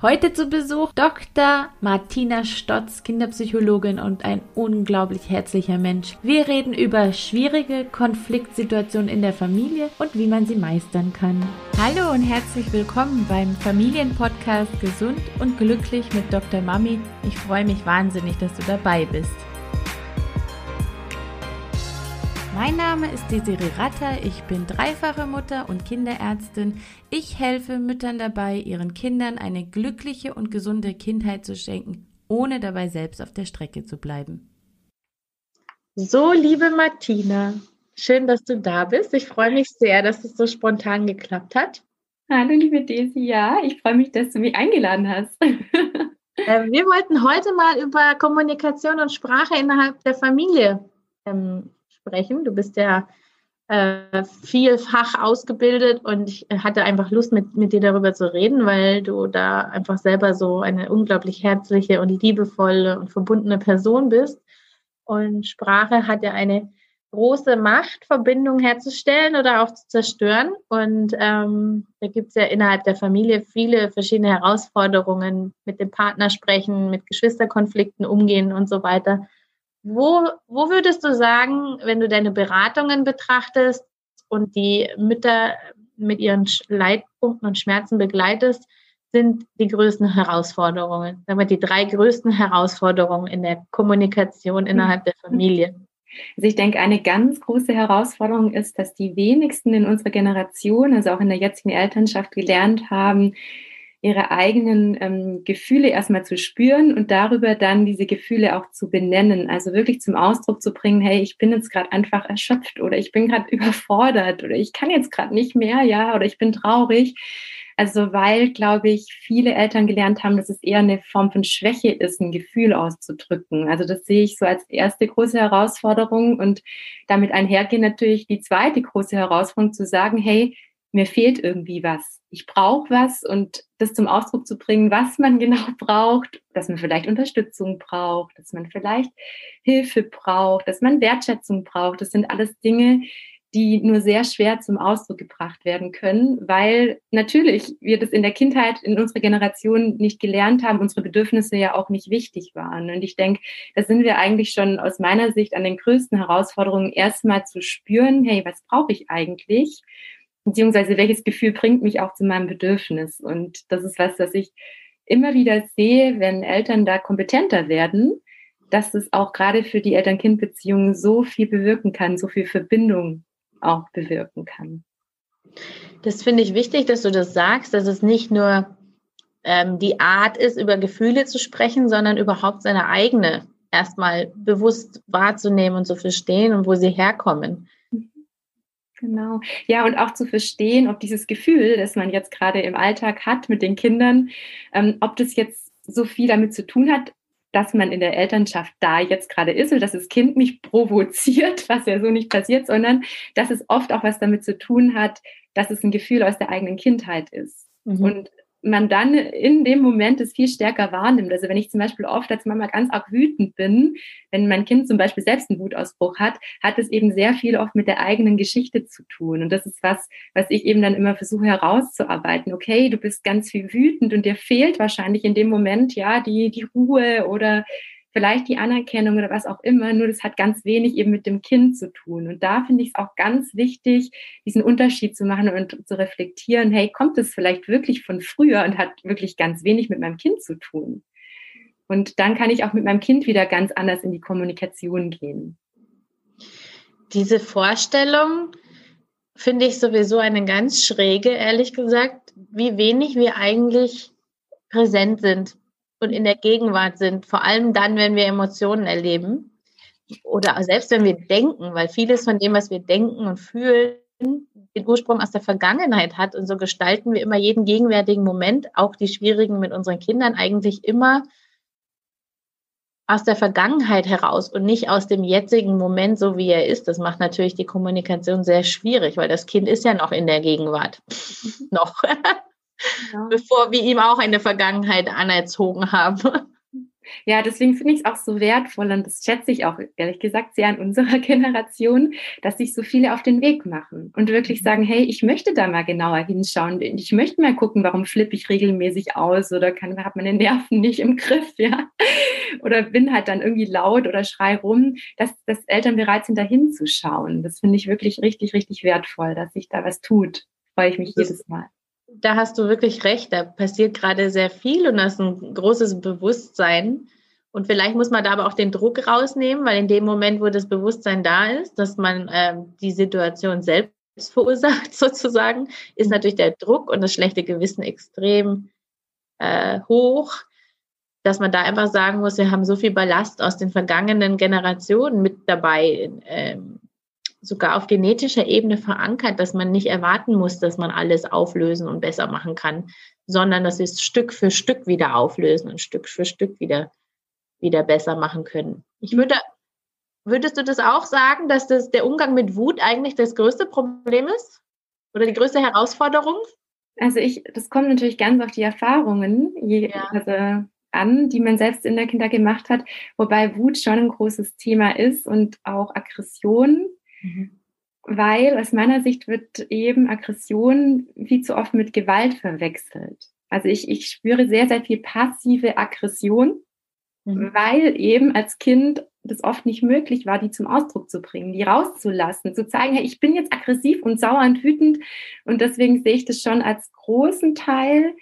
Heute zu Besuch Dr. Martina Stotz, Kinderpsychologin und ein unglaublich herzlicher Mensch. Wir reden über schwierige Konfliktsituationen in der Familie und wie man sie meistern kann. Hallo und herzlich willkommen beim Familienpodcast Gesund und Glücklich mit Dr. Mami. Ich freue mich wahnsinnig, dass du dabei bist. Mein Name ist Desiree Ratter, ich bin dreifache Mutter und Kinderärztin. Ich helfe Müttern dabei, ihren Kindern eine glückliche und gesunde Kindheit zu schenken, ohne dabei selbst auf der Strecke zu bleiben. So, liebe Martina, schön, dass du da bist. Ich freue mich sehr, dass es so spontan geklappt hat. Hallo, liebe Desi, ja, ich freue mich, dass du mich eingeladen hast. Äh, wir wollten heute mal über Kommunikation und Sprache innerhalb der Familie ähm, sprechen. Du bist ja äh, vielfach ausgebildet und ich hatte einfach Lust, mit, mit dir darüber zu reden, weil du da einfach selber so eine unglaublich herzliche und liebevolle und verbundene Person bist. Und Sprache hat ja eine große Macht, Verbindungen herzustellen oder auch zu zerstören. Und ähm, da gibt es ja innerhalb der Familie viele verschiedene Herausforderungen, mit dem Partner sprechen, mit Geschwisterkonflikten umgehen und so weiter. Wo, wo würdest du sagen, wenn du deine Beratungen betrachtest und die Mütter mit ihren Leitpunkten und Schmerzen begleitest, sind die größten Herausforderungen? Sagen wir die drei größten Herausforderungen in der Kommunikation innerhalb der Familie. Also ich denke, eine ganz große Herausforderung ist, dass die wenigsten in unserer Generation, also auch in der jetzigen Elternschaft, gelernt haben, ihre eigenen ähm, Gefühle erstmal zu spüren und darüber dann diese Gefühle auch zu benennen. Also wirklich zum Ausdruck zu bringen, hey, ich bin jetzt gerade einfach erschöpft oder ich bin gerade überfordert oder ich kann jetzt gerade nicht mehr, ja, oder ich bin traurig. Also weil, glaube ich, viele Eltern gelernt haben, dass es eher eine Form von Schwäche ist, ein Gefühl auszudrücken. Also das sehe ich so als erste große Herausforderung und damit einhergehen natürlich die zweite große Herausforderung zu sagen, hey, mir fehlt irgendwie was. Ich brauche was und das zum Ausdruck zu bringen, was man genau braucht, dass man vielleicht Unterstützung braucht, dass man vielleicht Hilfe braucht, dass man Wertschätzung braucht. Das sind alles Dinge, die nur sehr schwer zum Ausdruck gebracht werden können, weil natürlich wir das in der Kindheit in unserer Generation nicht gelernt haben, unsere Bedürfnisse ja auch nicht wichtig waren. Und ich denke, da sind wir eigentlich schon aus meiner Sicht an den größten Herausforderungen, erstmal zu spüren, hey, was brauche ich eigentlich? Beziehungsweise welches Gefühl bringt mich auch zu meinem Bedürfnis. Und das ist was, was ich immer wieder sehe, wenn Eltern da kompetenter werden, dass es auch gerade für die Eltern-Kind-Beziehungen so viel bewirken kann, so viel Verbindung auch bewirken kann. Das finde ich wichtig, dass du das sagst, dass es nicht nur ähm, die Art ist, über Gefühle zu sprechen, sondern überhaupt seine eigene erstmal bewusst wahrzunehmen und zu verstehen und wo sie herkommen. Genau. Ja, und auch zu verstehen, ob dieses Gefühl, das man jetzt gerade im Alltag hat mit den Kindern, ähm, ob das jetzt so viel damit zu tun hat, dass man in der Elternschaft da jetzt gerade ist oder dass das Kind mich provoziert, was ja so nicht passiert, sondern dass es oft auch was damit zu tun hat, dass es ein Gefühl aus der eigenen Kindheit ist. Mhm. Und man dann in dem Moment es viel stärker wahrnimmt. Also wenn ich zum Beispiel oft als Mama ganz arg wütend bin, wenn mein Kind zum Beispiel selbst einen Wutausbruch hat, hat es eben sehr viel oft mit der eigenen Geschichte zu tun. Und das ist was, was ich eben dann immer versuche herauszuarbeiten. Okay, du bist ganz viel wütend und dir fehlt wahrscheinlich in dem Moment ja die, die Ruhe oder vielleicht die Anerkennung oder was auch immer, nur das hat ganz wenig eben mit dem Kind zu tun. Und da finde ich es auch ganz wichtig, diesen Unterschied zu machen und zu reflektieren, hey, kommt es vielleicht wirklich von früher und hat wirklich ganz wenig mit meinem Kind zu tun? Und dann kann ich auch mit meinem Kind wieder ganz anders in die Kommunikation gehen. Diese Vorstellung finde ich sowieso eine ganz schräge, ehrlich gesagt, wie wenig wir eigentlich präsent sind und in der Gegenwart sind, vor allem dann, wenn wir Emotionen erleben oder selbst wenn wir denken, weil vieles von dem, was wir denken und fühlen, den Ursprung aus der Vergangenheit hat und so gestalten wir immer jeden gegenwärtigen Moment, auch die schwierigen mit unseren Kindern, eigentlich immer aus der Vergangenheit heraus und nicht aus dem jetzigen Moment, so wie er ist. Das macht natürlich die Kommunikation sehr schwierig, weil das Kind ist ja noch in der Gegenwart. noch. Ja. Bevor wir ihm auch eine Vergangenheit anerzogen haben. Ja, deswegen finde ich es auch so wertvoll und das schätze ich auch ehrlich gesagt sehr an unserer Generation, dass sich so viele auf den Weg machen und wirklich mhm. sagen, hey, ich möchte da mal genauer hinschauen. Ich möchte mal gucken, warum flippe ich regelmäßig aus oder kann, habe meine Nerven nicht im Griff, ja. Oder bin halt dann irgendwie laut oder schrei rum, dass, dass Eltern bereit sind, da hinzuschauen. Das finde ich wirklich richtig, richtig wertvoll, dass sich da was tut. Freue ich mich das jedes Mal da hast du wirklich recht. Da passiert gerade sehr viel und das ist ein großes Bewusstsein. Und vielleicht muss man da aber auch den Druck rausnehmen, weil in dem Moment, wo das Bewusstsein da ist, dass man äh, die Situation selbst verursacht, sozusagen, ist natürlich der Druck und das schlechte Gewissen extrem äh, hoch, dass man da einfach sagen muss, wir haben so viel Ballast aus den vergangenen Generationen mit dabei. Ähm, sogar auf genetischer Ebene verankert, dass man nicht erwarten muss, dass man alles auflösen und besser machen kann, sondern dass wir es Stück für Stück wieder auflösen und Stück für Stück wieder, wieder besser machen können. Ich würde, würdest du das auch sagen, dass das der Umgang mit Wut eigentlich das größte Problem ist? Oder die größte Herausforderung? Also ich, das kommt natürlich ganz auf die Erfahrungen je, ja. also an, die man selbst in der Kinder gemacht hat, wobei Wut schon ein großes Thema ist und auch Aggression. Mhm. Weil aus meiner Sicht wird eben Aggression viel zu oft mit Gewalt verwechselt. Also ich, ich spüre sehr, sehr viel passive Aggression, mhm. weil eben als Kind das oft nicht möglich war, die zum Ausdruck zu bringen, die rauszulassen, zu zeigen, hey, ich bin jetzt aggressiv und sauer und wütend. Und deswegen sehe ich das schon als großen Teil.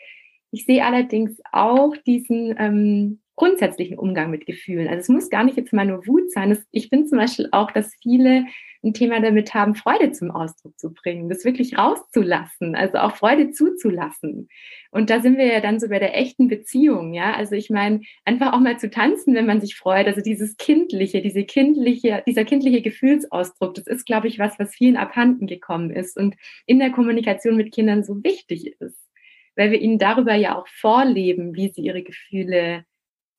Ich sehe allerdings auch diesen ähm, grundsätzlichen Umgang mit Gefühlen. Also es muss gar nicht jetzt mal nur Wut sein. Ich finde zum Beispiel auch, dass viele ein Thema damit haben, Freude zum Ausdruck zu bringen, das wirklich rauszulassen, also auch Freude zuzulassen. Und da sind wir ja dann so bei der echten Beziehung, ja. Also ich meine, einfach auch mal zu tanzen, wenn man sich freut. Also dieses kindliche, diese kindliche, dieser kindliche Gefühlsausdruck, das ist, glaube ich, was, was vielen abhanden gekommen ist und in der Kommunikation mit Kindern so wichtig ist, weil wir ihnen darüber ja auch vorleben, wie sie ihre Gefühle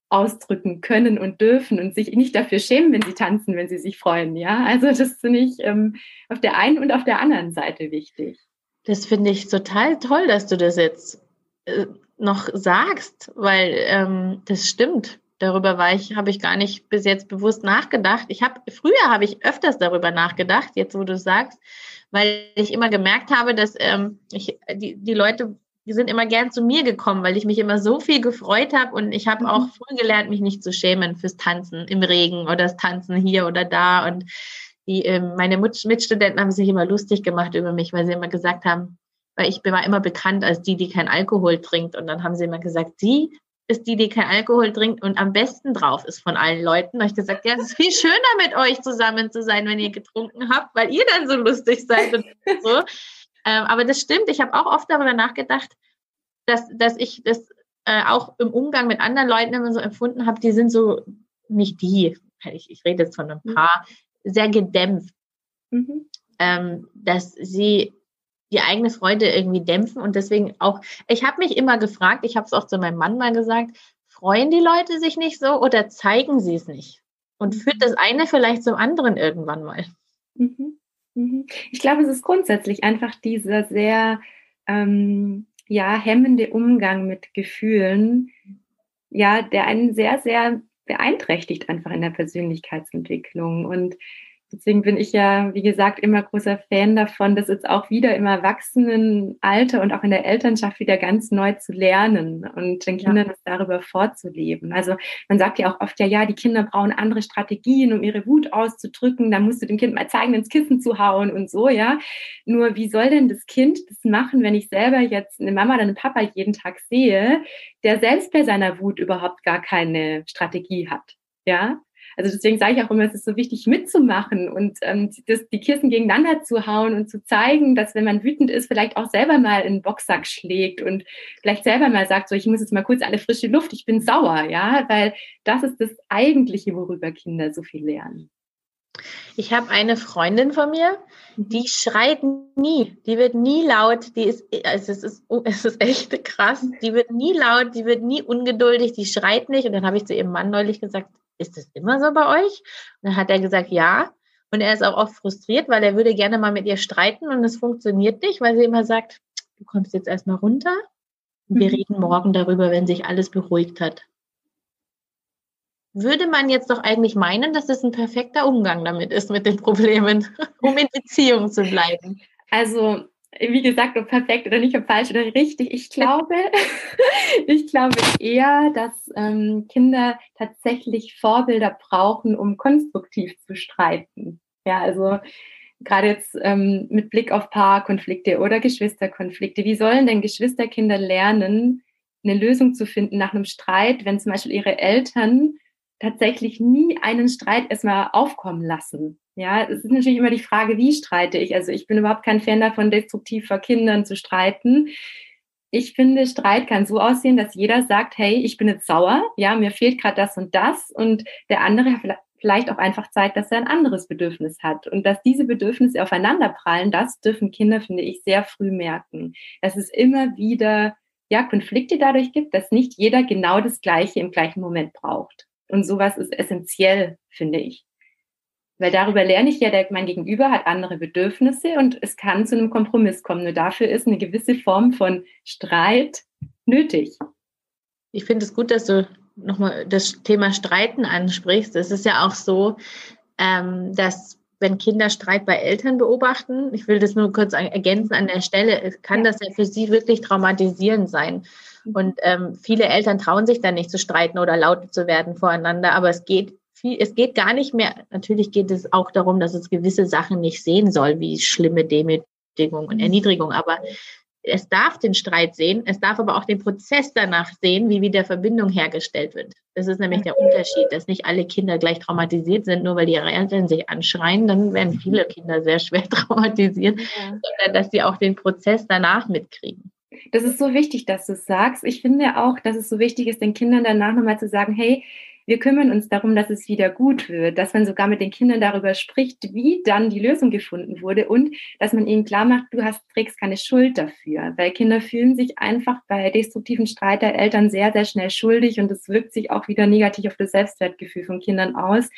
ausdrücken können und dürfen und sich nicht dafür schämen, wenn sie tanzen, wenn sie sich freuen. Ja, also das finde ich ähm, auf der einen und auf der anderen Seite wichtig. Das finde ich total toll, dass du das jetzt äh, noch sagst, weil ähm, das stimmt. Darüber war ich, habe ich gar nicht bis jetzt bewusst nachgedacht. Ich habe früher habe ich öfters darüber nachgedacht, jetzt wo du sagst, weil ich immer gemerkt habe, dass ähm, ich, die, die Leute sind immer gern zu mir gekommen, weil ich mich immer so viel gefreut habe und ich habe mhm. auch früh gelernt, mich nicht zu schämen fürs Tanzen im Regen oder das Tanzen hier oder da. Und die, ähm, meine Mitstudenten haben sich immer lustig gemacht über mich, weil sie immer gesagt haben, weil ich bin immer bekannt als die, die kein Alkohol trinkt. Und dann haben sie immer gesagt, sie ist die, die kein Alkohol trinkt und am besten drauf ist von allen Leuten. Da habe ich gesagt, ja, es ist viel schöner mit euch zusammen zu sein, wenn ihr getrunken habt, weil ihr dann so lustig seid und so. Ähm, aber das stimmt, ich habe auch oft darüber nachgedacht, dass, dass ich das äh, auch im Umgang mit anderen Leuten immer so empfunden habe, die sind so, nicht die, ich, ich rede jetzt von ein mhm. paar, mhm. sehr gedämpft. Mhm. Ähm, dass sie die eigene Freude irgendwie dämpfen und deswegen auch, ich habe mich immer gefragt, ich habe es auch zu meinem Mann mal gesagt, freuen die Leute sich nicht so oder zeigen sie es nicht? Und führt das eine vielleicht zum anderen irgendwann mal? Mhm. Mhm. Ich glaube, es ist grundsätzlich einfach dieser sehr ähm, ja, hemmende Umgang mit Gefühlen, ja, der einen sehr, sehr beeinträchtigt einfach in der Persönlichkeitsentwicklung. Und Deswegen bin ich ja, wie gesagt, immer großer Fan davon, das jetzt auch wieder im Erwachsenenalter und auch in der Elternschaft wieder ganz neu zu lernen und den Kindern ja. das darüber vorzuleben. Also man sagt ja auch oft, ja, ja, die Kinder brauchen andere Strategien, um ihre Wut auszudrücken. Da musst du dem Kind mal zeigen, ins Kissen zu hauen und so, ja. Nur wie soll denn das Kind das machen, wenn ich selber jetzt eine Mama oder einen Papa jeden Tag sehe, der selbst bei seiner Wut überhaupt gar keine Strategie hat? Ja, also deswegen sage ich auch immer, es ist so wichtig mitzumachen und ähm, das, die Kirchen gegeneinander zu hauen und zu zeigen, dass wenn man wütend ist, vielleicht auch selber mal in den Boxsack schlägt und vielleicht selber mal sagt, so ich muss jetzt mal kurz alle frische Luft, ich bin sauer, ja, weil das ist das Eigentliche, worüber Kinder so viel lernen. Ich habe eine Freundin von mir, mhm. die schreit nie, die wird nie laut, die ist, also es ist, es ist echt krass, die wird nie laut, die wird nie ungeduldig, die schreit nicht. Und dann habe ich zu ihrem Mann neulich gesagt, ist das immer so bei euch? Und dann hat er gesagt, ja. Und er ist auch oft frustriert, weil er würde gerne mal mit ihr streiten und es funktioniert nicht, weil sie immer sagt, du kommst jetzt erstmal runter und wir mhm. reden morgen darüber, wenn sich alles beruhigt hat. würde man jetzt doch eigentlich meinen, dass es ein perfekter Umgang damit ist, mit den Problemen, um in Beziehung zu bleiben. Also, wie gesagt, ob perfekt oder nicht, ob falsch oder richtig. Ich glaube, ich glaube eher, dass ähm, Kinder tatsächlich Vorbilder brauchen, um konstruktiv zu streiten. Ja, also gerade jetzt ähm, mit Blick auf Paarkonflikte oder Geschwisterkonflikte. Wie sollen denn Geschwisterkinder lernen, eine Lösung zu finden nach einem Streit, wenn zum Beispiel ihre Eltern tatsächlich nie einen Streit erstmal aufkommen lassen. Ja, es ist natürlich immer die Frage, wie streite ich? Also ich bin überhaupt kein Fan davon, destruktiv vor Kindern zu streiten. Ich finde, Streit kann so aussehen, dass jeder sagt, hey, ich bin jetzt sauer, ja, mir fehlt gerade das und das und der andere vielleicht auch einfach zeigt, dass er ein anderes Bedürfnis hat und dass diese Bedürfnisse aufeinander prallen, das dürfen Kinder, finde ich, sehr früh merken. Dass es immer wieder ja, Konflikte dadurch gibt, dass nicht jeder genau das Gleiche im gleichen Moment braucht. Und sowas ist essentiell, finde ich. Weil darüber lerne ich ja, der, mein Gegenüber hat andere Bedürfnisse und es kann zu einem Kompromiss kommen. Nur dafür ist eine gewisse Form von Streit nötig. Ich finde es gut, dass du nochmal das Thema Streiten ansprichst. Es ist ja auch so, ähm, dass wenn Kinder Streit bei Eltern beobachten, ich will das nur kurz ergänzen an der Stelle, kann das ja für sie wirklich traumatisierend sein. Und ähm, viele Eltern trauen sich dann nicht zu streiten oder laut zu werden voreinander, aber es geht viel, es geht gar nicht mehr, natürlich geht es auch darum, dass es gewisse Sachen nicht sehen soll, wie schlimme Demütigung und Erniedrigung, aber es darf den Streit sehen, es darf aber auch den Prozess danach sehen, wie wieder Verbindung hergestellt wird. Das ist nämlich der Unterschied, dass nicht alle Kinder gleich traumatisiert sind, nur weil ihre Eltern sich anschreien, dann werden viele Kinder sehr schwer traumatisiert, sondern dass sie auch den Prozess danach mitkriegen. Das ist so wichtig, dass du es sagst. Ich finde auch, dass es so wichtig ist, den Kindern danach nochmal zu sagen, hey, wir kümmern uns darum, dass es wieder gut wird, dass man sogar mit den Kindern darüber spricht, wie dann die Lösung gefunden wurde und dass man ihnen klar macht, du hast, trägst keine Schuld dafür, weil Kinder fühlen sich einfach bei destruktiven Streit der Eltern sehr, sehr schnell schuldig und es wirkt sich auch wieder negativ auf das Selbstwertgefühl von Kindern aus,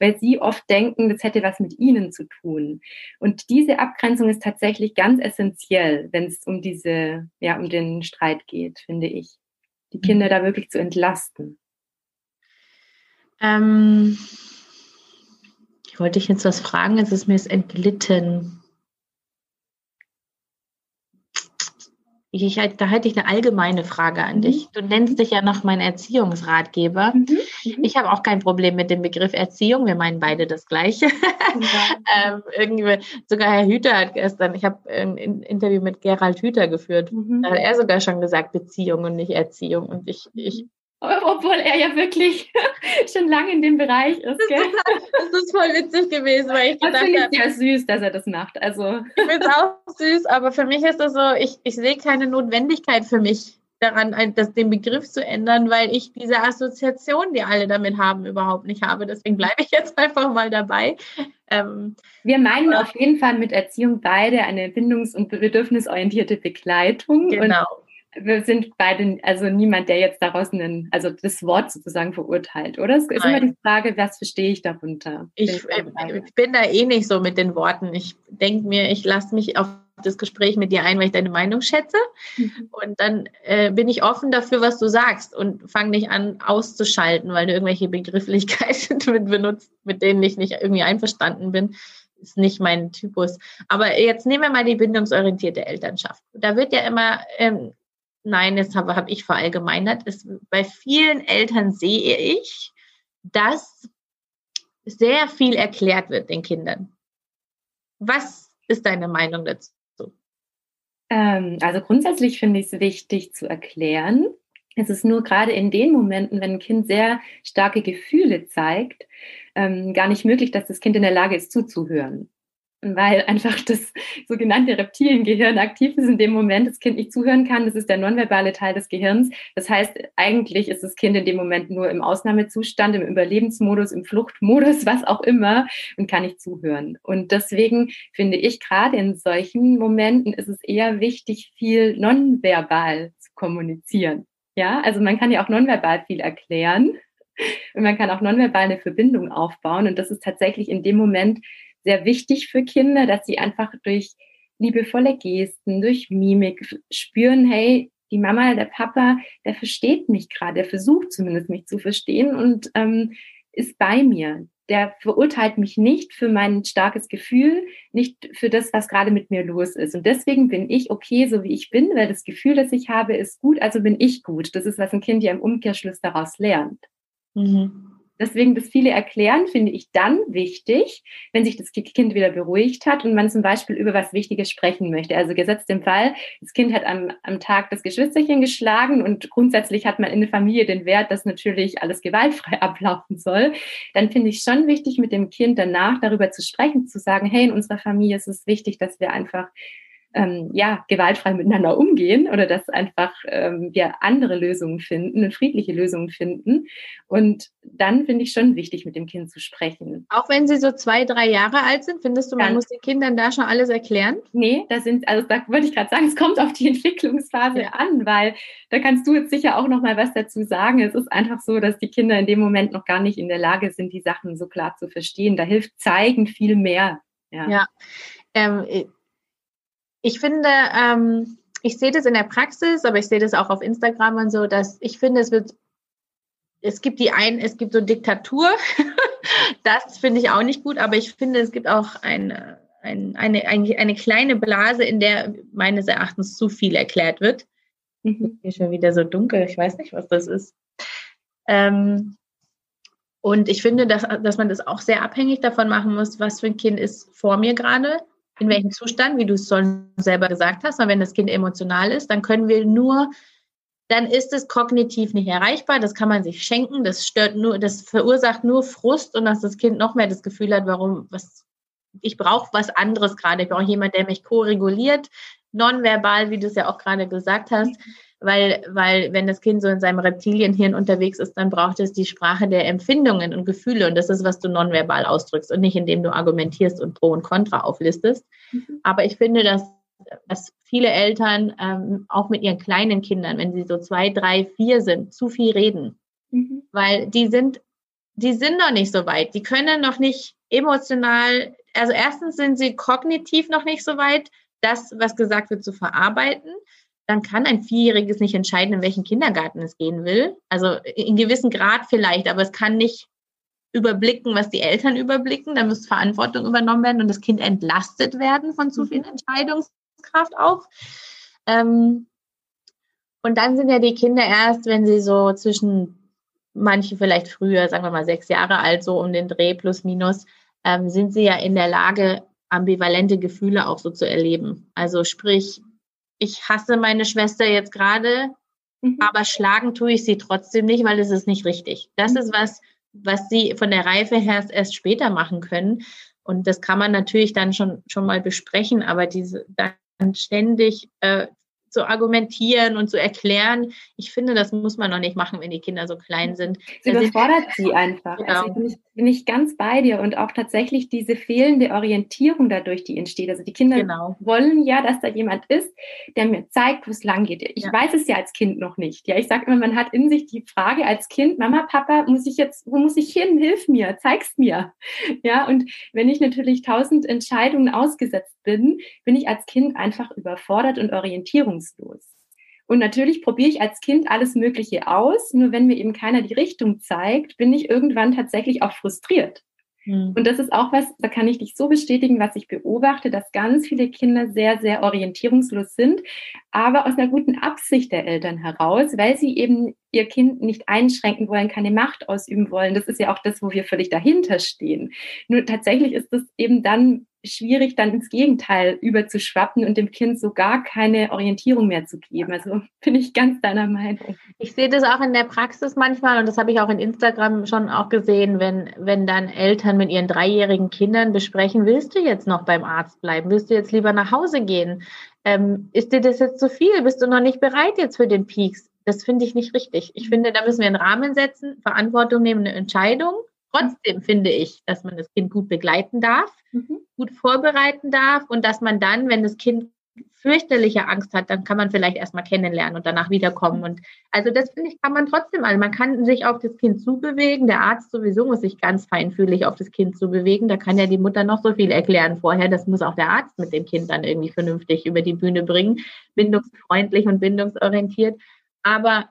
weil sie oft denken, das hätte was mit ihnen zu tun. Und diese Abgrenzung ist tatsächlich ganz essentiell, wenn es um diese, ja, um den Streit geht, finde ich. Die Kinder mhm. da wirklich zu entlasten. Ähm, ich wollte dich jetzt was fragen, es ist mir jetzt entglitten. Ich, da hätte ich eine allgemeine Frage an dich. Mhm. Du nennst dich ja noch mein Erziehungsratgeber. Mhm. Mhm. Ich habe auch kein Problem mit dem Begriff Erziehung. Wir meinen beide das Gleiche. ähm, irgendwie, sogar Herr Hüter hat gestern, ich habe ein Interview mit Gerald Hüter geführt. Mhm. Da hat er sogar schon gesagt Beziehung und nicht Erziehung. Und ich, ich obwohl er ja wirklich schon lange in dem Bereich ist. Gell? Das ist voll witzig gewesen, weil ich gedacht habe. Ich ja süß, dass er das macht. Also. Ich finde es auch süß, aber für mich ist das so, ich, ich sehe keine Notwendigkeit für mich daran, das, den Begriff zu ändern, weil ich diese Assoziation, die alle damit haben, überhaupt nicht habe. Deswegen bleibe ich jetzt einfach mal dabei. Ähm, Wir meinen auf jeden Fall mit Erziehung beide eine bindungs- und bedürfnisorientierte Begleitung. Genau. Und wir sind beide, also niemand, der jetzt daraus einen, also das Wort sozusagen verurteilt, oder? Es ist Nein. immer die Frage, was verstehe ich darunter? Ich, ich, bin da eh nicht so mit den Worten. Ich denke mir, ich lasse mich auf das Gespräch mit dir ein, weil ich deine Meinung schätze. Mhm. Und dann äh, bin ich offen dafür, was du sagst und fange nicht an auszuschalten, weil du irgendwelche Begrifflichkeiten benutzt, mit denen ich nicht irgendwie einverstanden bin ist nicht mein Typus. Aber jetzt nehmen wir mal die bindungsorientierte Elternschaft. Da wird ja immer ähm, nein, das habe, habe ich verallgemeinert, ist, bei vielen Eltern sehe ich, dass sehr viel erklärt wird den Kindern. Was ist deine Meinung dazu? Ähm, also grundsätzlich finde ich es wichtig zu erklären. Es ist nur gerade in den Momenten, wenn ein Kind sehr starke Gefühle zeigt, ähm, gar nicht möglich, dass das Kind in der Lage ist zuzuhören weil einfach das sogenannte Reptiliengehirn aktiv ist in dem Moment, das Kind nicht zuhören kann. Das ist der nonverbale Teil des Gehirns. Das heißt, eigentlich ist das Kind in dem Moment nur im Ausnahmezustand, im Überlebensmodus, im Fluchtmodus, was auch immer und kann nicht zuhören. Und deswegen finde ich gerade in solchen Momenten ist es eher wichtig, viel nonverbal zu kommunizieren. Ja, also man kann ja auch nonverbal viel erklären und man kann auch nonverbal eine Verbindung aufbauen. Und das ist tatsächlich in dem Moment sehr wichtig für Kinder, dass sie einfach durch liebevolle Gesten, durch Mimik spüren, hey, die Mama, der Papa, der versteht mich gerade, der versucht zumindest mich zu verstehen und ähm, ist bei mir. Der verurteilt mich nicht für mein starkes Gefühl, nicht für das, was gerade mit mir los ist. Und deswegen bin ich okay, so wie ich bin, weil das Gefühl, das ich habe, ist gut, also bin ich gut. Das ist, was ein Kind ja im Umkehrschluss daraus lernt. Mhm. Deswegen das viele erklären, finde ich dann wichtig, wenn sich das Kind wieder beruhigt hat und man zum Beispiel über was Wichtiges sprechen möchte. Also gesetzt im Fall, das Kind hat am, am Tag das Geschwisterchen geschlagen und grundsätzlich hat man in der Familie den Wert, dass natürlich alles gewaltfrei ablaufen soll. Dann finde ich schon wichtig, mit dem Kind danach darüber zu sprechen, zu sagen, hey, in unserer Familie ist es wichtig, dass wir einfach ähm, ja, gewaltfrei miteinander umgehen oder dass einfach ähm, wir andere Lösungen finden, friedliche Lösungen finden. Und dann finde ich schon wichtig, mit dem Kind zu sprechen. Auch wenn sie so zwei, drei Jahre alt sind, findest du, man ja. muss den Kindern da schon alles erklären? Nee, da sind, also da wollte ich gerade sagen, es kommt auf die Entwicklungsphase ja. an, weil da kannst du jetzt sicher auch noch mal was dazu sagen. Es ist einfach so, dass die Kinder in dem Moment noch gar nicht in der Lage sind, die Sachen so klar zu verstehen. Da hilft Zeigen viel mehr. Ja. ja. Ähm, ich finde, ähm, ich sehe das in der Praxis, aber ich sehe das auch auf Instagram und so, dass ich finde, es wird, es gibt die ein, es gibt so Diktatur. das finde ich auch nicht gut, aber ich finde, es gibt auch eine, eine, eine, eine kleine Blase, in der meines Erachtens zu viel erklärt wird. Mhm. Hier schon wieder so dunkel, ich weiß nicht, was das ist. Ähm, und ich finde, dass, dass man das auch sehr abhängig davon machen muss, was für ein Kind ist vor mir gerade in welchem Zustand, wie du es selber gesagt hast. Und wenn das Kind emotional ist, dann können wir nur, dann ist es kognitiv nicht erreichbar. Das kann man sich schenken. Das stört nur, das verursacht nur Frust und dass das Kind noch mehr das Gefühl hat, warum, was, ich brauche was anderes gerade. Ich brauche jemanden, der mich ko-reguliert, nonverbal, wie du es ja auch gerade gesagt hast weil, weil wenn das Kind so in seinem Reptilienhirn unterwegs ist, dann braucht es die Sprache der Empfindungen und Gefühle und das ist, was du nonverbal ausdrückst und nicht indem du argumentierst und Pro und Contra auflistest. Mhm. Aber ich finde, dass, dass viele Eltern ähm, auch mit ihren kleinen Kindern, wenn sie so zwei, drei, vier sind, zu viel reden, mhm. weil die sind, die sind noch nicht so weit, die können noch nicht emotional, also erstens sind sie kognitiv noch nicht so weit, das, was gesagt wird, zu verarbeiten dann kann ein Vierjähriges nicht entscheiden, in welchen Kindergarten es gehen will. Also in gewissem Grad vielleicht, aber es kann nicht überblicken, was die Eltern überblicken. Da muss Verantwortung übernommen werden und das Kind entlastet werden von zu viel mhm. Entscheidungskraft auch. Ähm, und dann sind ja die Kinder erst, wenn sie so zwischen manche vielleicht früher, sagen wir mal sechs Jahre alt, so um den Dreh plus minus, ähm, sind sie ja in der Lage, ambivalente Gefühle auch so zu erleben. Also sprich, ich hasse meine Schwester jetzt gerade, mhm. aber schlagen tue ich sie trotzdem nicht, weil es ist nicht richtig. Das mhm. ist was, was sie von der Reife her erst später machen können. Und das kann man natürlich dann schon, schon mal besprechen, aber diese dann ständig äh, zu argumentieren und zu erklären. Ich finde, das muss man noch nicht machen, wenn die Kinder so klein sind. Sie überfordert sie einfach. Genau. Also bin ich, bin ich ganz bei dir und auch tatsächlich diese fehlende Orientierung dadurch, die entsteht. Also die Kinder genau. wollen ja, dass da jemand ist, der mir zeigt, wo es lang geht. Ich ja. weiß es ja als Kind noch nicht. Ja, ich sage immer, man hat in sich die Frage als Kind, Mama, Papa, muss ich jetzt, wo muss ich hin? Hilf mir, zeig's mir. Ja, und wenn ich natürlich tausend Entscheidungen ausgesetzt bin, bin ich als Kind einfach überfordert und orientierungslos. Und natürlich probiere ich als Kind alles Mögliche aus, nur wenn mir eben keiner die Richtung zeigt, bin ich irgendwann tatsächlich auch frustriert. Mhm. Und das ist auch was, da kann ich dich so bestätigen, was ich beobachte, dass ganz viele Kinder sehr, sehr orientierungslos sind, aber aus einer guten Absicht der Eltern heraus, weil sie eben ihr Kind nicht einschränken wollen, keine Macht ausüben wollen. Das ist ja auch das, wo wir völlig dahinter stehen. Nur tatsächlich ist das eben dann schwierig, dann ins Gegenteil überzuschwappen und dem Kind so gar keine Orientierung mehr zu geben. Also bin ich ganz deiner Meinung. Ich sehe das auch in der Praxis manchmal und das habe ich auch in Instagram schon auch gesehen, wenn, wenn dann Eltern mit ihren dreijährigen Kindern besprechen, willst du jetzt noch beim Arzt bleiben? Willst du jetzt lieber nach Hause gehen? Ähm, ist dir das jetzt zu viel? Bist du noch nicht bereit jetzt für den Peaks? Das finde ich nicht richtig. Ich finde, da müssen wir einen Rahmen setzen, Verantwortung nehmen, eine Entscheidung Trotzdem finde ich, dass man das Kind gut begleiten darf, mhm. gut vorbereiten darf und dass man dann, wenn das Kind fürchterliche Angst hat, dann kann man vielleicht erstmal kennenlernen und danach wiederkommen. Und also das finde ich, kann man trotzdem, also man kann sich auf das Kind zubewegen. Der Arzt sowieso muss sich ganz feinfühlig auf das Kind zubewegen. Da kann ja die Mutter noch so viel erklären vorher. Das muss auch der Arzt mit dem Kind dann irgendwie vernünftig über die Bühne bringen, bindungsfreundlich und bindungsorientiert. Aber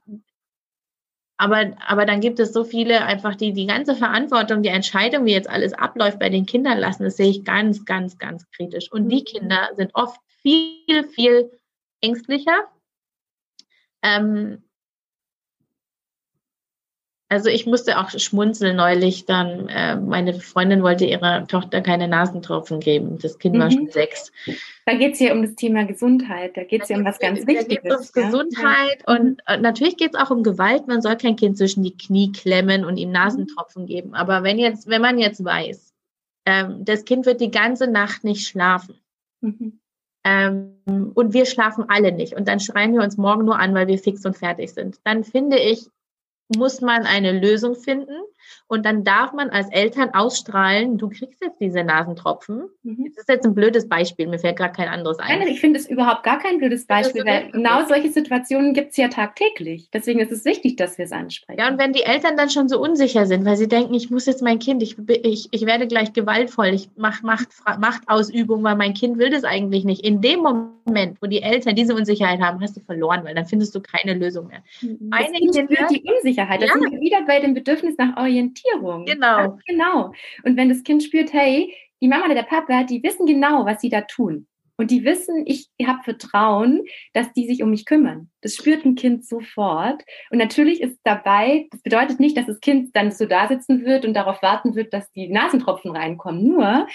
aber, aber dann gibt es so viele einfach, die die ganze Verantwortung, die Entscheidung, wie jetzt alles abläuft, bei den Kindern lassen. Das sehe ich ganz, ganz, ganz kritisch. Und die mhm. Kinder sind oft viel, viel ängstlicher. Ähm, also ich musste auch schmunzeln neulich dann. Äh, meine Freundin wollte ihrer Tochter keine Nasentropfen geben. Das Kind mhm. war schon sechs. Da geht es ja um das Thema Gesundheit. Da geht es ja um was ganz Wichtiges. Da geht es um ja? Gesundheit ja. und äh, natürlich geht es auch um Gewalt. Man soll kein Kind zwischen die Knie klemmen und ihm Nasentropfen mhm. geben. Aber wenn jetzt, wenn man jetzt weiß, ähm, das Kind wird die ganze Nacht nicht schlafen. Mhm. Ähm, und wir schlafen alle nicht. Und dann schreien wir uns morgen nur an, weil wir fix und fertig sind. Dann finde ich, muss man eine Lösung finden und dann darf man als Eltern ausstrahlen, du kriegst jetzt diese Nasentropfen. Mhm. Das ist jetzt ein blödes Beispiel, mir fällt gerade kein anderes ein. Nein, ich finde es überhaupt gar kein blödes Beispiel, weil genau solche Situationen gibt es ja tagtäglich. Deswegen ist es wichtig, dass wir es ansprechen. Ja, und wenn die Eltern dann schon so unsicher sind, weil sie denken, ich muss jetzt mein Kind, ich, ich, ich werde gleich gewaltvoll, ich mache Macht, Machtausübung, weil mein Kind will das eigentlich nicht. In dem Moment, wo die Eltern diese Unsicherheit haben, hast du verloren, weil dann findest du keine Lösung mehr. Mhm. Meine Kinder, die Unsicherheit, da ja. sind wir wieder bei dem Bedürfnis nach Orientierung. Orientierung. Genau. Ja, genau. Und wenn das Kind spürt, hey, die Mama oder der Papa, die wissen genau, was sie da tun. Und die wissen, ich habe Vertrauen, dass die sich um mich kümmern. Das spürt ein Kind sofort. Und natürlich ist dabei, das bedeutet nicht, dass das Kind dann so da sitzen wird und darauf warten wird, dass die Nasentropfen reinkommen. Nur,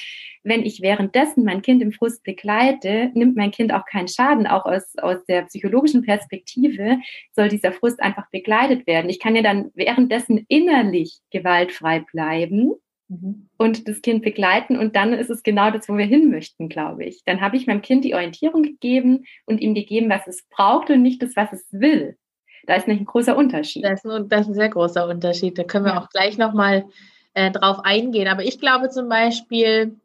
wenn ich währenddessen mein Kind im Frust begleite, nimmt mein Kind auch keinen Schaden. Auch aus, aus der psychologischen Perspektive soll dieser Frust einfach begleitet werden. Ich kann ja dann währenddessen innerlich gewaltfrei bleiben Mhm. und das Kind begleiten. Und dann ist es genau das, wo wir hin möchten, glaube ich. Dann habe ich meinem Kind die Orientierung gegeben und ihm gegeben, was es braucht und nicht das, was es will. Da ist nicht ein großer Unterschied. Das ist, ein, das ist ein sehr großer Unterschied. Da können wir auch gleich nochmal äh, drauf eingehen. Aber ich glaube zum Beispiel,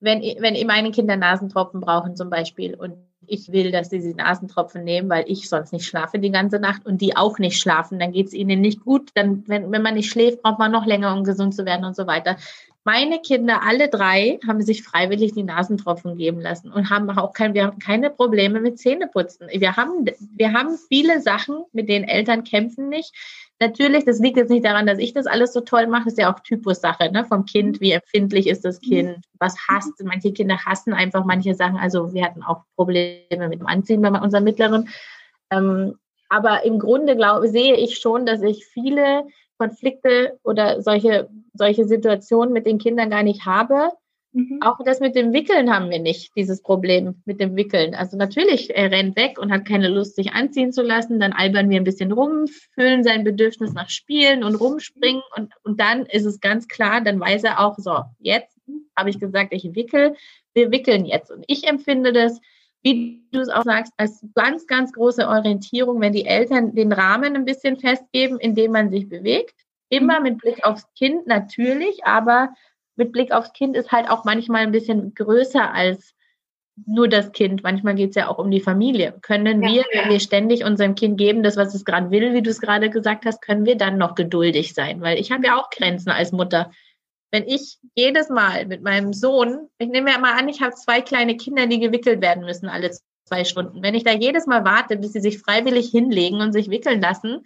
wenn, wenn meine Kinder Nasentropfen brauchen zum Beispiel und ich will, dass sie die Nasentropfen nehmen, weil ich sonst nicht schlafe die ganze Nacht und die auch nicht schlafen, dann geht es ihnen nicht gut. Dann, wenn, wenn man nicht schläft, braucht man noch länger, um gesund zu werden und so weiter. Meine Kinder, alle drei, haben sich freiwillig die Nasentropfen geben lassen und haben auch kein, wir haben keine Probleme mit Zähneputzen. Wir haben, wir haben viele Sachen, mit denen Eltern kämpfen nicht. Natürlich, das liegt jetzt nicht daran, dass ich das alles so toll mache, das ist ja auch Typussache ne, vom Kind. Wie empfindlich ist das Kind? Was hasst? Manche Kinder hassen einfach manche Sachen. Also wir hatten auch Probleme mit dem Anziehen bei unserem Mittleren. Ähm, aber im Grunde glaube, sehe ich schon, dass ich viele Konflikte oder solche, solche Situationen mit den Kindern gar nicht habe. Mhm. Auch das mit dem Wickeln haben wir nicht, dieses Problem mit dem Wickeln. Also natürlich, er rennt weg und hat keine Lust, sich anziehen zu lassen. Dann albern wir ein bisschen rum, füllen sein Bedürfnis nach Spielen und rumspringen. Und, und dann ist es ganz klar, dann weiß er auch, so, jetzt habe ich gesagt, ich wickel. Wir wickeln jetzt. Und ich empfinde das, wie du es auch sagst, als ganz, ganz große Orientierung, wenn die Eltern den Rahmen ein bisschen festgeben, in dem man sich bewegt. Immer mhm. mit Blick aufs Kind natürlich, aber mit Blick aufs Kind ist halt auch manchmal ein bisschen größer als nur das Kind. Manchmal geht es ja auch um die Familie. Können ja, wir, wenn wir ständig unserem Kind geben, das, was es gerade will, wie du es gerade gesagt hast, können wir dann noch geduldig sein? Weil ich habe ja auch Grenzen als Mutter. Wenn ich jedes Mal mit meinem Sohn, ich nehme ja mal an, ich habe zwei kleine Kinder, die gewickelt werden müssen alle zwei Stunden. Wenn ich da jedes Mal warte, bis sie sich freiwillig hinlegen und sich wickeln lassen,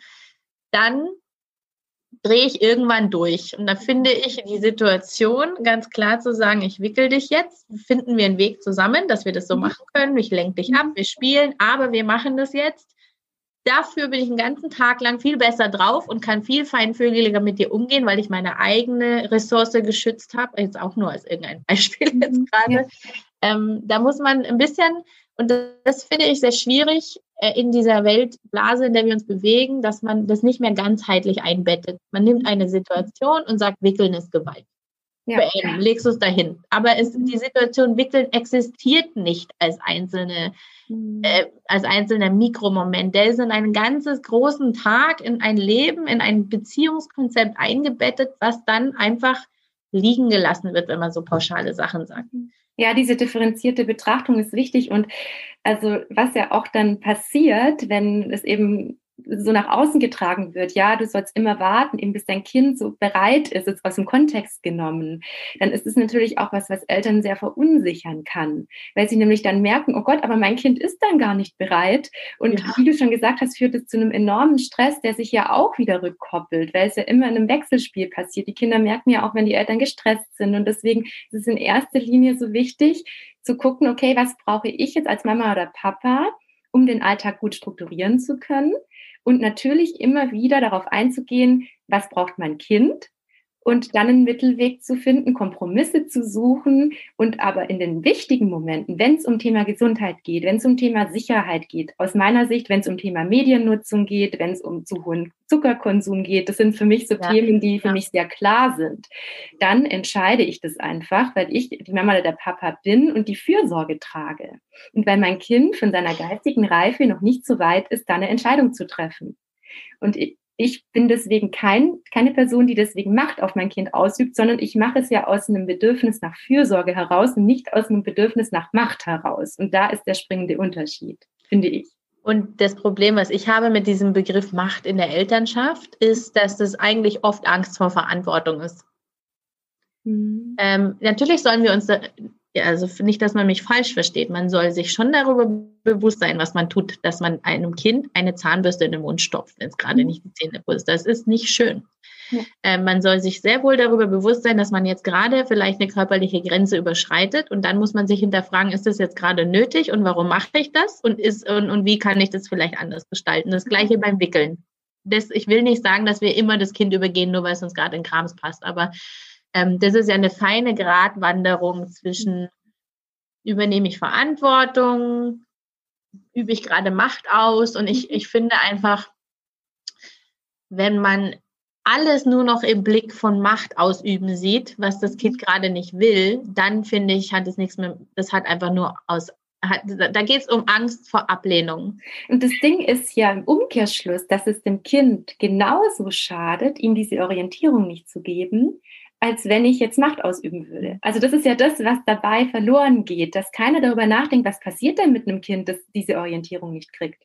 dann drehe ich irgendwann durch. Und da finde ich die Situation ganz klar zu sagen, ich wickel dich jetzt, finden wir einen Weg zusammen, dass wir das so mhm. machen können. Ich lenke dich ab, wir spielen, aber wir machen das jetzt. Dafür bin ich einen ganzen Tag lang viel besser drauf und kann viel feinfühliger mit dir umgehen, weil ich meine eigene Ressource geschützt habe. Jetzt auch nur als irgendein Beispiel jetzt mhm. gerade. Ähm, da muss man ein bisschen, und das, das finde ich sehr schwierig, äh, in dieser Weltblase, in der wir uns bewegen, dass man das nicht mehr ganzheitlich einbettet. Man nimmt eine Situation und sagt, Wickeln ist Gewalt. Ja. Beenden, legst du es dahin. Aber es, die Situation Wickeln existiert nicht als einzelne, mhm. äh, als einzelner Mikromoment. Der ist in einen ganzes großen Tag, in ein Leben, in ein Beziehungskonzept eingebettet, was dann einfach liegen gelassen wird, wenn man so pauschale Sachen sagt. Ja, diese differenzierte Betrachtung ist wichtig. Und also was ja auch dann passiert, wenn es eben so nach außen getragen wird, ja, du sollst immer warten, eben bis dein Kind so bereit ist, jetzt aus dem Kontext genommen, dann ist es natürlich auch was, was Eltern sehr verunsichern kann, weil sie nämlich dann merken, oh Gott, aber mein Kind ist dann gar nicht bereit. Und ja. wie du schon gesagt hast, führt es zu einem enormen Stress, der sich ja auch wieder rückkoppelt, weil es ja immer in einem Wechselspiel passiert. Die Kinder merken ja auch, wenn die Eltern gestresst sind. Und deswegen ist es in erster Linie so wichtig, zu gucken, okay, was brauche ich jetzt als Mama oder Papa, um den Alltag gut strukturieren zu können? Und natürlich immer wieder darauf einzugehen, was braucht mein Kind und dann einen Mittelweg zu finden, Kompromisse zu suchen und aber in den wichtigen Momenten, wenn es um Thema Gesundheit geht, wenn es um Thema Sicherheit geht, aus meiner Sicht, wenn es um Thema Mediennutzung geht, wenn es um zu hohen Zuckerkonsum geht, das sind für mich so ja. Themen, die für ja. mich sehr klar sind, dann entscheide ich das einfach, weil ich die Mama oder der Papa bin und die Fürsorge trage. Und weil mein Kind von seiner geistigen Reife noch nicht so weit ist, da eine Entscheidung zu treffen. Und ich, bin deswegen kein, keine Person, die deswegen Macht auf mein Kind ausübt, sondern ich mache es ja aus einem Bedürfnis nach Fürsorge heraus und nicht aus einem Bedürfnis nach Macht heraus. Und da ist der springende Unterschied, finde ich. Und das Problem, was ich habe mit diesem Begriff Macht in der Elternschaft, ist, dass das eigentlich oft Angst vor Verantwortung ist. Mhm. Ähm, natürlich sollen wir uns ja, also nicht, dass man mich falsch versteht. Man soll sich schon darüber bewusst sein, was man tut, dass man einem Kind eine Zahnbürste in den Mund stopft, wenn es gerade mhm. nicht die Zähne putzt. Das ist nicht schön. Ja. Äh, man soll sich sehr wohl darüber bewusst sein, dass man jetzt gerade vielleicht eine körperliche Grenze überschreitet und dann muss man sich hinterfragen, ist das jetzt gerade nötig und warum mache ich das und ist und, und wie kann ich das vielleicht anders gestalten? Das gleiche beim Wickeln. Das, ich will nicht sagen, dass wir immer das Kind übergehen, nur weil es uns gerade in Krams passt, aber ähm, das ist ja eine feine Gratwanderung zwischen übernehme ich Verantwortung, übe ich gerade Macht aus? Und ich, ich finde einfach, wenn man alles nur noch im Blick von Macht ausüben sieht, was das Kind gerade nicht will, dann finde ich, hat es nichts mehr, das hat einfach nur aus, hat, da geht es um Angst vor Ablehnung. Und das Ding ist ja im Umkehrschluss, dass es dem Kind genauso schadet, ihm diese Orientierung nicht zu geben, als wenn ich jetzt Macht ausüben würde. Also das ist ja das, was dabei verloren geht, dass keiner darüber nachdenkt, was passiert denn mit einem Kind, das diese Orientierung nicht kriegt.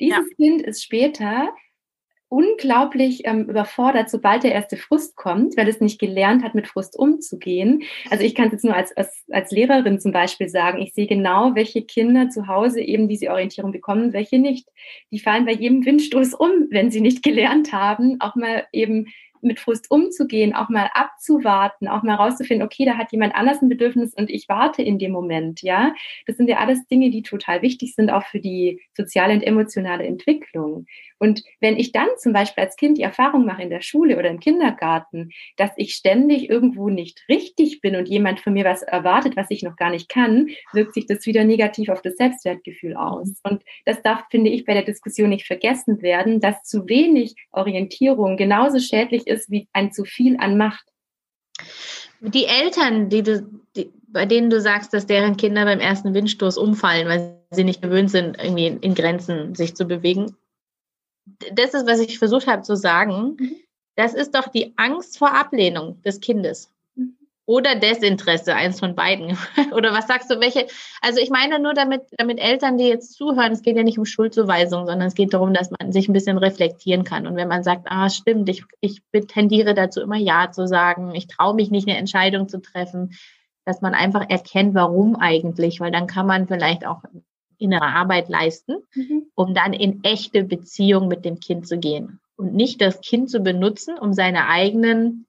Dieses ja. Kind ist später unglaublich ähm, überfordert, sobald der erste Frust kommt, weil es nicht gelernt hat, mit Frust umzugehen. Also ich kann es jetzt nur als, als, als Lehrerin zum Beispiel sagen, ich sehe genau, welche Kinder zu Hause eben diese Orientierung bekommen, welche nicht. Die fallen bei jedem Windstoß um, wenn sie nicht gelernt haben, auch mal eben mit Frust umzugehen, auch mal abzuwarten, auch mal rauszufinden, okay, da hat jemand anders ein Bedürfnis und ich warte in dem Moment, ja. Das sind ja alles Dinge, die total wichtig sind, auch für die soziale und emotionale Entwicklung. Und wenn ich dann zum Beispiel als Kind die Erfahrung mache in der Schule oder im Kindergarten, dass ich ständig irgendwo nicht richtig bin und jemand von mir was erwartet, was ich noch gar nicht kann, wirkt sich das wieder negativ auf das Selbstwertgefühl aus. Mhm. Und das darf, finde ich, bei der Diskussion nicht vergessen werden, dass zu wenig Orientierung genauso schädlich ist wie ein zu viel an Macht. Die Eltern, die du, die, bei denen du sagst, dass deren Kinder beim ersten Windstoß umfallen, weil sie nicht gewöhnt sind, irgendwie in Grenzen sich zu bewegen, das ist, was ich versucht habe zu sagen. Mhm. Das ist doch die Angst vor Ablehnung des Kindes. Mhm. Oder Desinteresse, eins von beiden. Oder was sagst du, welche? Also ich meine nur damit, damit Eltern, die jetzt zuhören, es geht ja nicht um Schuldzuweisung, sondern es geht darum, dass man sich ein bisschen reflektieren kann. Und wenn man sagt, ah, stimmt, ich, ich tendiere dazu immer Ja zu sagen, ich traue mich nicht, eine Entscheidung zu treffen, dass man einfach erkennt, warum eigentlich, weil dann kann man vielleicht auch innere Arbeit leisten, mhm. um dann in echte Beziehung mit dem Kind zu gehen und nicht das Kind zu benutzen, um seine eigenen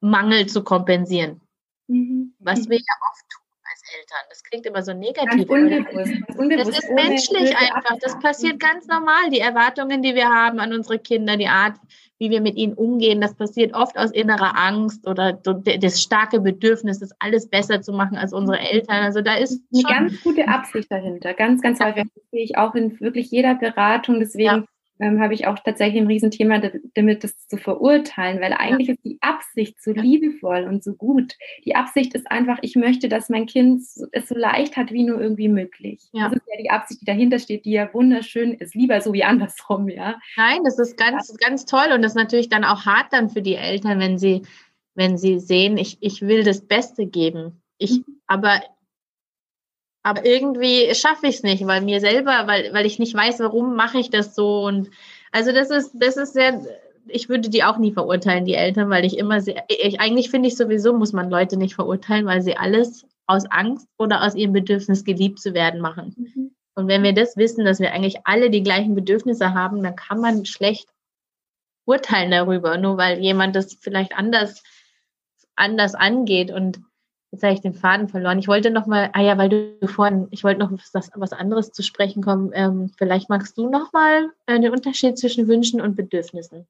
Mangel zu kompensieren. Mhm. Was wir ja oft tun als Eltern. Das klingt immer so negativ. Unbewusst, unbewusst, das ist menschlich einfach. Das passiert ganz normal. Die Erwartungen, die wir haben an unsere Kinder, die Art, wie wir mit ihnen umgehen. Das passiert oft aus innerer Angst oder das starke Bedürfnis, das alles besser zu machen als unsere Eltern. Also da ist eine ganz gute Absicht dahinter. Ganz, ganz häufig. Sehe ich auch in wirklich jeder Beratung. Deswegen ja ähm, habe ich auch tatsächlich ein Riesenthema damit, das zu verurteilen, weil eigentlich ja. ist die Absicht so liebevoll und so gut. Die Absicht ist einfach, ich möchte, dass mein Kind es so leicht hat wie nur irgendwie möglich. Ja. Das ist ja die Absicht, die dahinter steht, die ja wunderschön ist, lieber so wie andersrum, ja. Nein, das ist ganz, ja. ganz toll und das ist natürlich dann auch hart dann für die Eltern, wenn sie wenn sie sehen, ich, ich will das Beste geben. Ich, mhm. aber, aber irgendwie schaffe ich es nicht, weil mir selber, weil, weil ich nicht weiß, warum mache ich das so. Und also das ist, das ist sehr, ich würde die auch nie verurteilen, die Eltern, weil ich immer sehr, ich, eigentlich finde ich sowieso, muss man Leute nicht verurteilen, weil sie alles aus Angst oder aus ihrem Bedürfnis geliebt zu werden machen. Mhm. Und wenn wir das wissen, dass wir eigentlich alle die gleichen Bedürfnisse haben, dann kann man schlecht urteilen darüber, nur weil jemand das vielleicht anders, anders angeht. Und jetzt habe ich den Faden verloren. Ich wollte noch mal, ah ja, weil du vorhin, ich wollte noch was, was anderes zu sprechen kommen. Ähm, vielleicht magst du noch mal äh, den Unterschied zwischen Wünschen und Bedürfnissen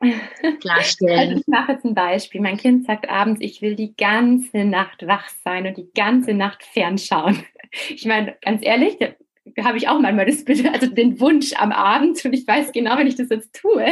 klarstellen. Also ich mache jetzt ein Beispiel. Mein Kind sagt abends, ich will die ganze Nacht wach sein und die ganze Nacht fernschauen. Ich meine, ganz ehrlich, habe ich auch manchmal das also den Wunsch am Abend und ich weiß genau, wenn ich das jetzt tue,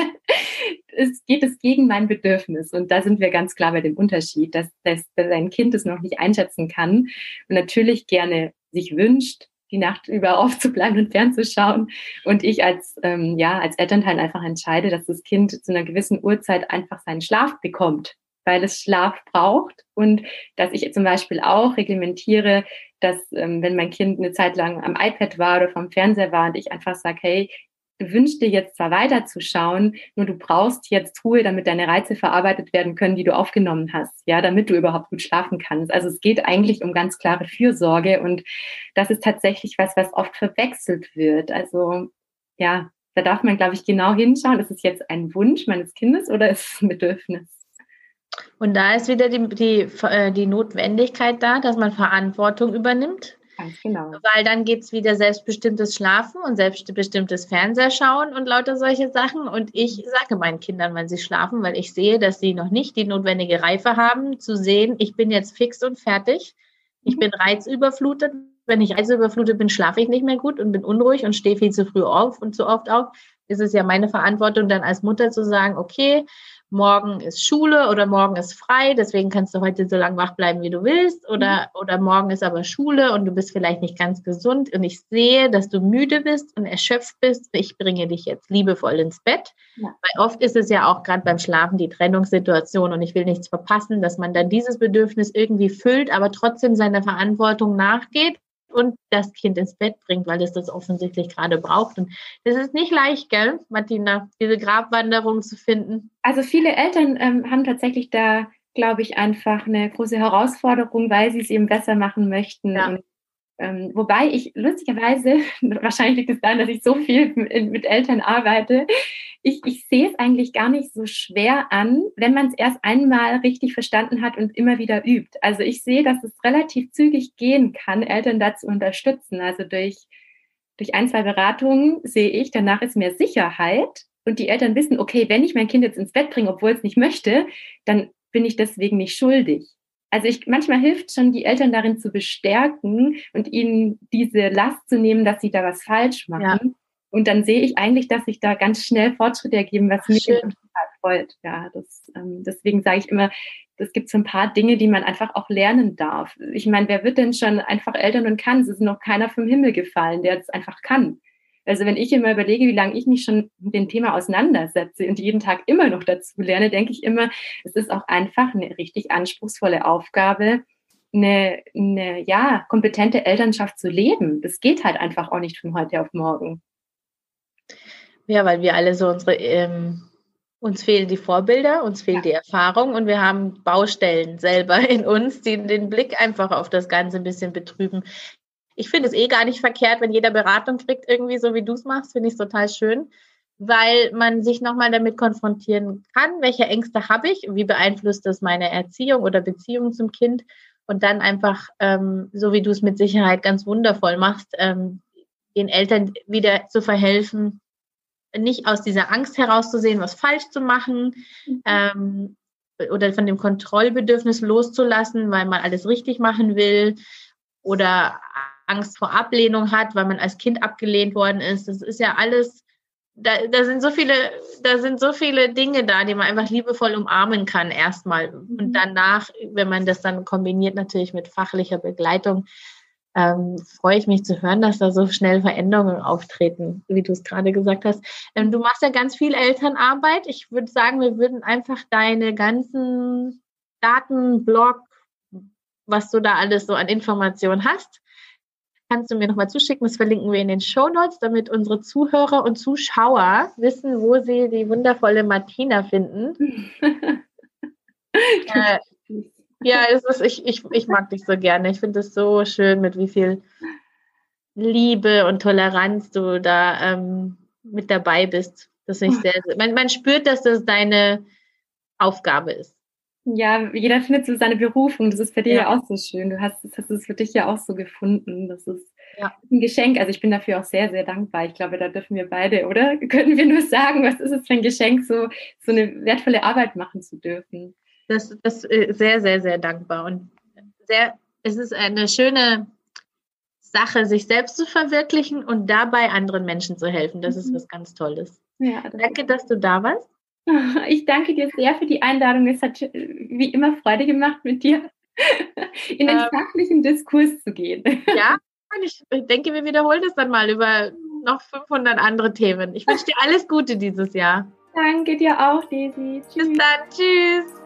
es geht es gegen mein Bedürfnis und da sind wir ganz klar bei dem Unterschied, dass, dass, dass ein Kind es noch nicht einschätzen kann und natürlich gerne sich wünscht, die Nacht über aufzubleiben und fernzuschauen. Und ich als, ähm, ja, als Elternteil einfach entscheide, dass das Kind zu einer gewissen Uhrzeit einfach seinen Schlaf bekommt, weil es Schlaf braucht. Und dass ich zum Beispiel auch reglementiere, dass ähm, wenn mein Kind eine Zeit lang am iPad war oder vom Fernseher war und ich einfach sage, hey, du wünschst dir jetzt zwar weiterzuschauen, nur du brauchst jetzt Ruhe, damit deine Reize verarbeitet werden können, die du aufgenommen hast, ja, damit du überhaupt gut schlafen kannst. Also es geht eigentlich um ganz klare Fürsorge und das ist tatsächlich was, was oft verwechselt wird. Also ja, da darf man, glaube ich, genau hinschauen. Ist es jetzt ein Wunsch meines Kindes oder ist es ein Bedürfnis? Und da ist wieder die, die, äh, die Notwendigkeit da, dass man Verantwortung übernimmt Ganz genau. Weil dann geht es wieder selbstbestimmtes Schlafen und selbstbestimmtes Fernsehschauen und lauter solche Sachen. Und ich sage meinen Kindern, wenn sie schlafen, weil ich sehe, dass sie noch nicht die notwendige Reife haben, zu sehen, ich bin jetzt fix und fertig. Ich bin reizüberflutet. Wenn ich reizüberflutet bin, schlafe ich nicht mehr gut und bin unruhig und stehe viel zu früh auf und zu oft auf. Ist es ja meine Verantwortung, dann als Mutter zu sagen, okay, morgen ist Schule oder morgen ist frei, deswegen kannst du heute so lange wach bleiben, wie du willst, oder, mhm. oder morgen ist aber Schule und du bist vielleicht nicht ganz gesund und ich sehe, dass du müde bist und erschöpft bist, ich bringe dich jetzt liebevoll ins Bett. Ja. Weil oft ist es ja auch gerade beim Schlafen die Trennungssituation und ich will nichts verpassen, dass man dann dieses Bedürfnis irgendwie füllt, aber trotzdem seiner Verantwortung nachgeht und das Kind ins Bett bringt, weil es das offensichtlich gerade braucht. Und das ist nicht leicht, gell, Martina, diese Grabwanderung zu finden. Also viele Eltern ähm, haben tatsächlich da, glaube ich, einfach eine große Herausforderung, weil sie es eben besser machen möchten. Ja. Und ähm, wobei ich lustigerweise, wahrscheinlich liegt es daran, dass ich so viel mit, Eltern arbeite, ich, ich sehe es eigentlich gar nicht so schwer an, wenn man es erst einmal richtig verstanden hat und immer wieder übt. Also ich sehe, dass es relativ zügig gehen kann, Eltern dazu unterstützen. Also durch, durch ein, zwei Beratungen sehe ich, danach ist mehr Sicherheit und die Eltern wissen, okay, wenn ich mein Kind jetzt ins Bett bringe, obwohl es nicht möchte, dann bin ich deswegen nicht schuldig. Also ich, manchmal hilft schon, die Eltern darin zu bestärken und ihnen diese Last zu nehmen, dass sie da was falsch machen. Ja. Und dann sehe ich eigentlich, dass sich da ganz schnell Fortschritte ergeben, was mich total freut. Ja, das, ähm, deswegen sage ich immer, es gibt so ein paar Dinge, die man einfach auch lernen darf. Ich meine, wer wird denn schon einfach Eltern und kann? Es ist noch keiner vom Himmel gefallen, der es einfach kann. Also wenn ich immer überlege, wie lange ich mich schon mit dem Thema auseinandersetze und jeden Tag immer noch dazu lerne, denke ich immer, es ist auch einfach eine richtig anspruchsvolle Aufgabe, eine, eine ja, kompetente Elternschaft zu leben. Das geht halt einfach auch nicht von heute auf morgen. Ja, weil wir alle so unsere, ähm, uns fehlen die Vorbilder, uns fehlt ja. die Erfahrung und wir haben Baustellen selber in uns, die den Blick einfach auf das Ganze ein bisschen betrüben ich finde es eh gar nicht verkehrt, wenn jeder Beratung kriegt, irgendwie so wie du es machst, finde ich total schön, weil man sich nochmal damit konfrontieren kann, welche Ängste habe ich, wie beeinflusst das meine Erziehung oder Beziehung zum Kind und dann einfach, ähm, so wie du es mit Sicherheit ganz wundervoll machst, ähm, den Eltern wieder zu verhelfen, nicht aus dieser Angst herauszusehen, was falsch zu machen, mhm. ähm, oder von dem Kontrollbedürfnis loszulassen, weil man alles richtig machen will oder Angst vor Ablehnung hat, weil man als Kind abgelehnt worden ist. Das ist ja alles, da, da sind so viele, da sind so viele Dinge da, die man einfach liebevoll umarmen kann erstmal. Und mhm. danach, wenn man das dann kombiniert natürlich mit fachlicher Begleitung, ähm, freue ich mich zu hören, dass da so schnell Veränderungen auftreten, wie du es gerade gesagt hast. Ähm, du machst ja ganz viel Elternarbeit. Ich würde sagen, wir würden einfach deine ganzen Datenblog, was du da alles so an Informationen hast, kannst du mir nochmal zuschicken. Das verlinken wir in den Show Notes, damit unsere Zuhörer und Zuschauer wissen, wo sie die wundervolle Martina finden. äh, ja, es ist, ich, ich, ich mag dich so gerne. Ich finde es so schön, mit wie viel Liebe und Toleranz du da ähm, mit dabei bist. Das sehr, sehr man, man spürt, dass das deine Aufgabe ist. Ja, jeder findet so seine Berufung. Das ist bei dir ja, ja auch so schön. Du hast, hast es für dich ja auch so gefunden. Das ist ja. ein Geschenk. Also ich bin dafür auch sehr, sehr dankbar. Ich glaube, da dürfen wir beide, oder? Können wir nur sagen, was ist es für ein Geschenk, so, so eine wertvolle Arbeit machen zu dürfen? Das, das ist sehr, sehr, sehr dankbar. Und sehr, es ist eine schöne Sache, sich selbst zu verwirklichen und dabei anderen Menschen zu helfen. Das ist mhm. was ganz Tolles. Ja, das Danke, dass du da warst. Ich danke dir sehr für die Einladung. Es hat wie immer Freude gemacht, mit dir in den ähm, fachlichen Diskurs zu gehen. Ja, ich denke, wir wiederholen das dann mal über noch 500 andere Themen. Ich wünsche dir alles Gute dieses Jahr. Danke dir auch, Daisy. Tschüss. Bis dann. Tschüss.